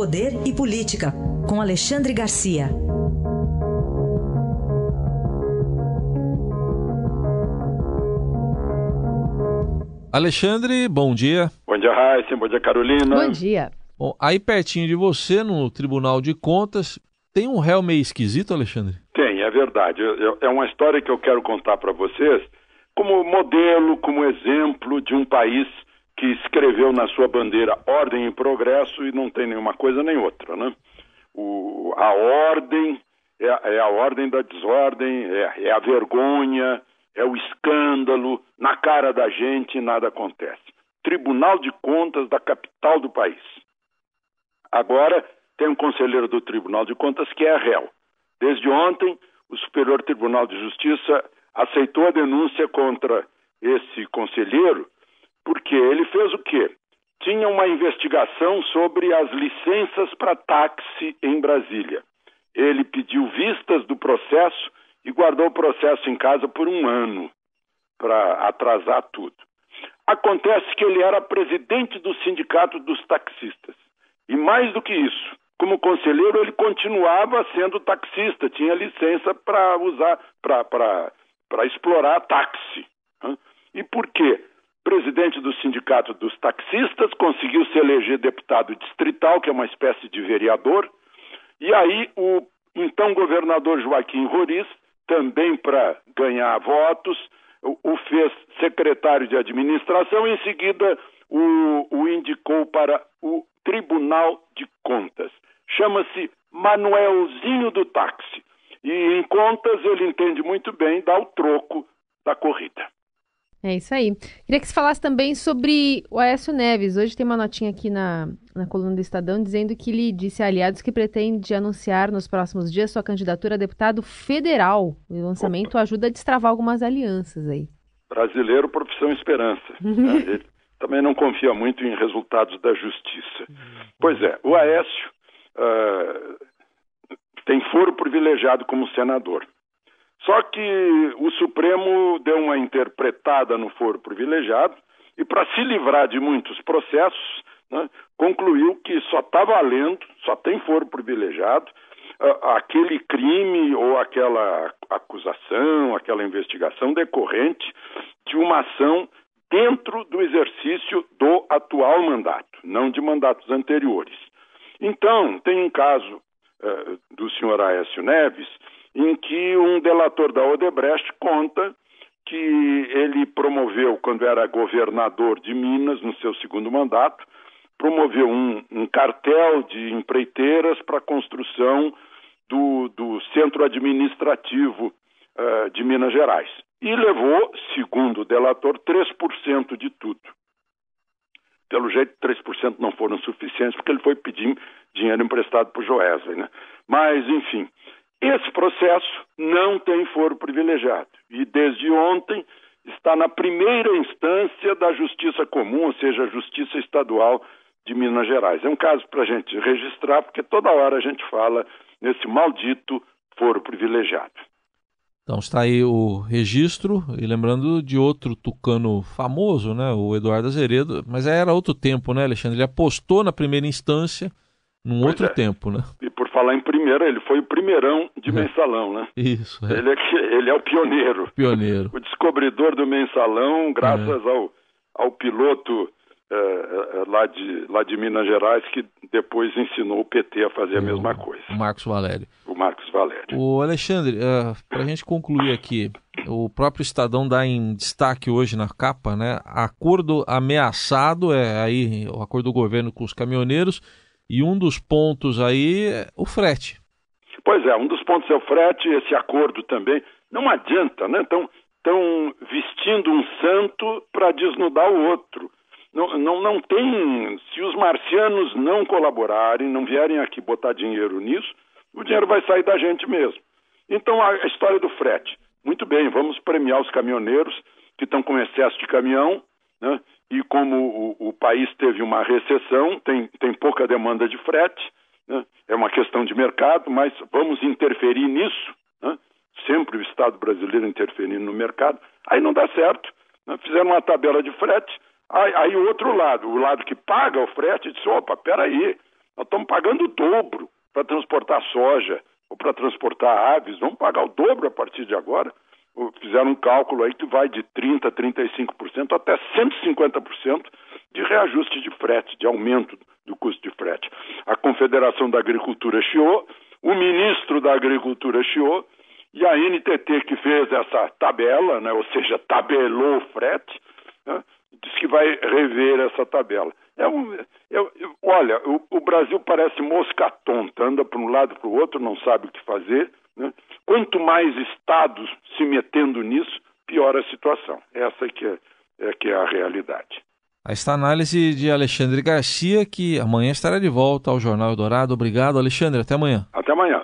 Poder e Política, com Alexandre Garcia. Alexandre, bom dia. Bom dia, Raíssa. Bom dia, Carolina. Bom dia. Bom, aí pertinho de você, no Tribunal de Contas, tem um réu meio esquisito, Alexandre? Tem, é verdade. É uma história que eu quero contar para vocês como modelo, como exemplo de um país que escreveu na sua bandeira ordem e progresso e não tem nenhuma coisa nem outra, né? O, a ordem é, é, a ordem da desordem, é, é a vergonha, é o escândalo, na cara da gente nada acontece. Tribunal de Contas da capital do país. Agora tem um conselheiro do Tribunal de Contas que é réu. Desde ontem, o Superior Tribunal de Justiça aceitou a denúncia contra esse conselheiro porque ele fez o quê? Tinha uma investigação sobre as licenças para táxi em Brasília. Ele pediu vistas do processo e guardou o processo em casa por um ano para atrasar tudo. Acontece que ele era presidente do sindicato dos taxistas. E mais do que isso, como conselheiro, ele continuava sendo taxista, tinha licença para usar, para explorar táxi. E por quê? Presidente do Sindicato dos Taxistas, conseguiu se eleger deputado distrital, que é uma espécie de vereador, e aí o então governador Joaquim Roriz, também para ganhar votos, o, fez secretário de administração e em seguida o, o indicou para o Tribunal de Contas. Chama-se Manuelzinho do Táxi. E em contas ele entende muito bem, dá o troco da corrida. É isso aí. Queria que você falasse também sobre o Aécio Neves. Hoje tem uma notinha aqui na, na coluna do Estadão dizendo que ele disse a aliados que pretende anunciar nos próximos dias sua candidatura a deputado federal. O lançamento Opa. ajuda a destravar algumas alianças aí. Brasileiro, profissão esperança. Ele também não confia muito em resultados da justiça. Pois é, o Aécio uh, tem foro privilegiado como senador. Que o Supremo deu uma interpretada no foro privilegiado e, para se livrar de muitos processos, né, concluiu que só está valendo, só tem foro privilegiado, uh, aquele crime ou aquela acusação, aquela investigação decorrente de uma ação dentro do exercício do atual mandato, não de mandatos anteriores. Então, tem um caso uh, do senhor Aécio Neves em que um delator da Odebrecht conta que ele promoveu, quando era governador de Minas, no seu segundo mandato, promoveu um, um cartel de empreiteiras para a construção do, do, centro administrativo uh, de Minas Gerais. E levou, segundo o delator, 3% de tudo. Pelo jeito, 3% não foram suficientes, porque ele foi pedir dinheiro emprestado para o. Né? Mas, enfim, esse processo não tem foro privilegiado e desde ontem está na primeira instância da Justiça Comum, ou seja, a Justiça Estadual de Minas Gerais. É um caso para a gente registrar, porque toda hora a gente fala nesse maldito foro privilegiado. Então está aí o registro, e lembrando de outro tucano famoso, né, o Eduardo Azeredo, mas era outro tempo, né, Alexandre? Ele apostou na primeira instância num pois outro é. tempo, né? E por falar em ele foi o primeirão de é. mensalão, né? Isso. É. Ele, é, ele é o pioneiro. Pioneiro. O descobridor do mensalão, graças é. ao, ao piloto é, é, lá, de, lá de Minas Gerais, que depois ensinou o PT a fazer a mesma coisa. O Marcos Valério. O Marcos Valério. O Alexandre, uh, para a gente concluir aqui, o próprio Estadão dá em destaque hoje na capa, né? Acordo ameaçado, é aí o acordo do governo com os caminhoneiros e um dos pontos aí é o frete. Pois é, um dos pontos é o frete, esse acordo também. Não adianta, né? Estão tão vestindo um santo para desnudar o outro. Não, não, não tem. Se os marcianos não colaborarem, não vierem aqui botar dinheiro nisso, o dinheiro vai sair da gente mesmo. Então, a história do frete. Muito bem, vamos premiar os caminhoneiros que estão com excesso de caminhão, né? e como o, o, país teve uma recessão, tem, tem pouca demanda de frete, né? é uma questão de mercado, mas vamos interferir nisso, né? sempre o Estado brasileiro interferindo no mercado, aí não dá certo. Né? Fizeram uma tabela de frete, aí, aí o outro lado, o lado que paga o frete, disse, opa, peraí, Nós estamos pagando o dobro para transportar soja ou para transportar aves. Vamos pagar o dobro a partir de agora. Fizeram um cálculo aí que vai de 30%, 35% até 150% de reajuste de frete, de aumento do custo de frete. A Confederação da Agricultura chiou, o ministro da Agricultura chiou, e a NTT que fez essa tabela, né, ou seja, tabelou o frete, né, diz que vai rever essa tabela. É um, é, olha, o, o, Brasil parece mosca tonta, anda para um lado para o outro, não sabe o que fazer. Né? Quanto mais estados se metendo nisso, pior a situação. Essa que é, é que é a realidade. Esta análise de Alexandre Garcia, que amanhã estará de volta ao Jornal Eldorado. Obrigado, Alexandre. Até amanhã. Até amanhã.